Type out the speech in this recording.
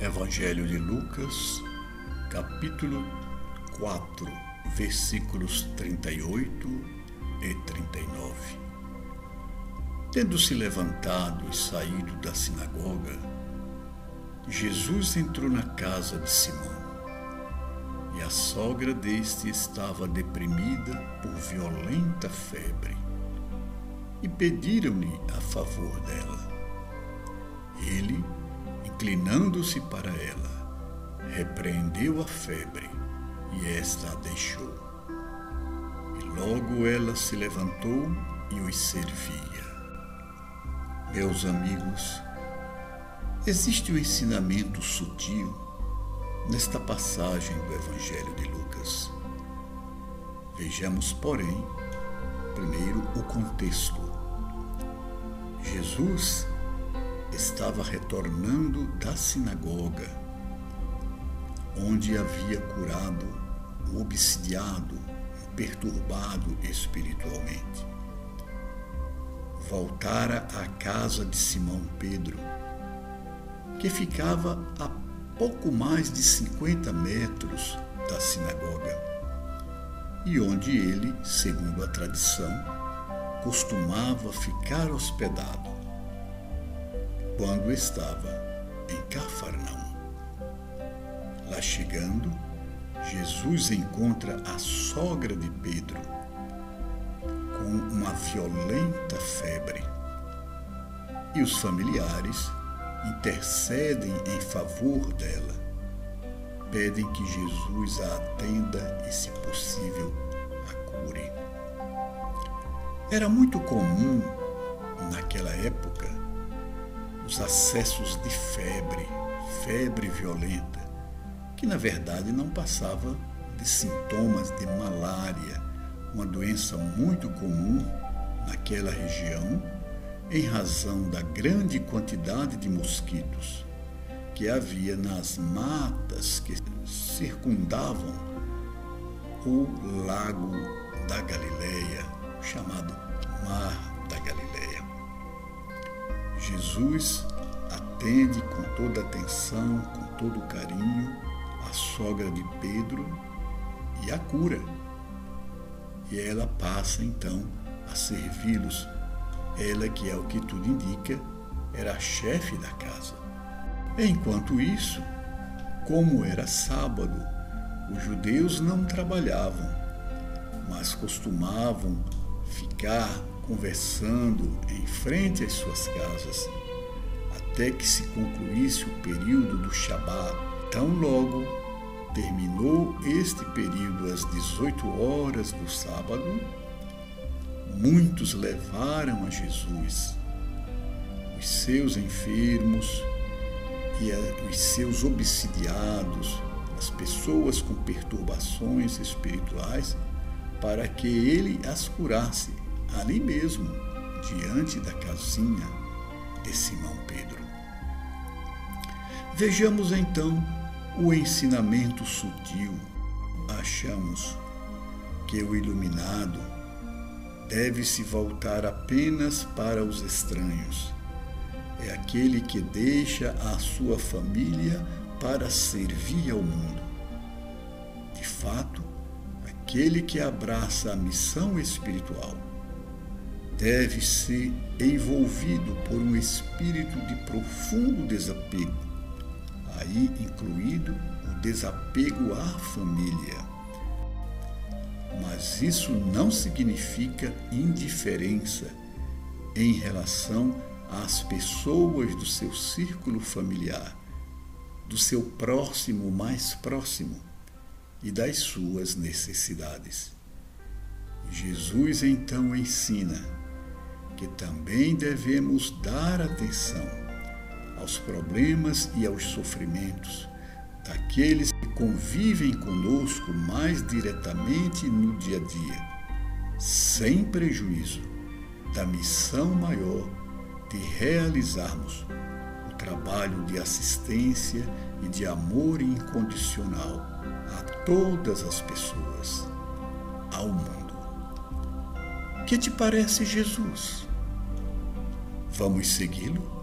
Evangelho de Lucas, capítulo 4, versículos 38 e 39. Tendo se levantado e saído da sinagoga, Jesus entrou na casa de Simão. E a sogra deste estava deprimida por violenta febre. E pediram-lhe a favor dela. Ele, inclinando-se para ela, repreendeu a febre e esta a deixou. E logo ela se levantou e os servia. Meus amigos, existe um ensinamento sutil nesta passagem do Evangelho de Lucas. Vejamos, porém, primeiro o contexto. Jesus estava retornando da sinagoga, onde havia curado um obsidiado, perturbado espiritualmente. Voltara à casa de Simão Pedro, que ficava a pouco mais de 50 metros da sinagoga, e onde ele, segundo a tradição, costumava ficar hospedado quando estava em Cafarnaum. Lá chegando, Jesus encontra a sogra de Pedro com uma violenta febre e os familiares intercedem em favor dela. Pedem que Jesus a atenda e, se possível, a cure. Era muito comum, naquela época, os acessos de febre, febre violenta, que na verdade não passava de sintomas de malária, uma doença muito comum naquela região, em razão da grande quantidade de mosquitos que havia nas matas que circundavam o lago da Galileia, chamado Mar da Galileia. Jesus atende com toda atenção, com todo carinho, a sogra de Pedro e a cura. E ela passa então a servi-los. Ela, que é o que tudo indica, era a chefe da casa. Enquanto isso, como era sábado, os judeus não trabalhavam, mas costumavam ficar conversando em frente às suas casas, até que se concluísse o período do Shabat. Tão logo terminou este período às 18 horas do sábado, muitos levaram a Jesus os seus enfermos e os seus obsidiados, as pessoas com perturbações espirituais, para que ele as curasse ali mesmo, diante da casinha de Simão Pedro. Vejamos então o ensinamento sutil. Achamos que o iluminado deve se voltar apenas para os estranhos. É aquele que deixa a sua família para servir ao mundo. De fato, aquele que abraça a missão espiritual deve ser envolvido por um espírito de profundo desapego, aí incluído o desapego à família. Mas isso não significa indiferença em relação às pessoas do seu círculo familiar, do seu próximo mais próximo e das suas necessidades. Jesus então ensina que também devemos dar atenção aos problemas e aos sofrimentos daqueles que convivem conosco mais diretamente no dia a dia, sem prejuízo da missão maior de realizarmos o trabalho de assistência e de amor incondicional a todas as pessoas, ao mundo. Que te parece Jesus? Vamos segui-lo?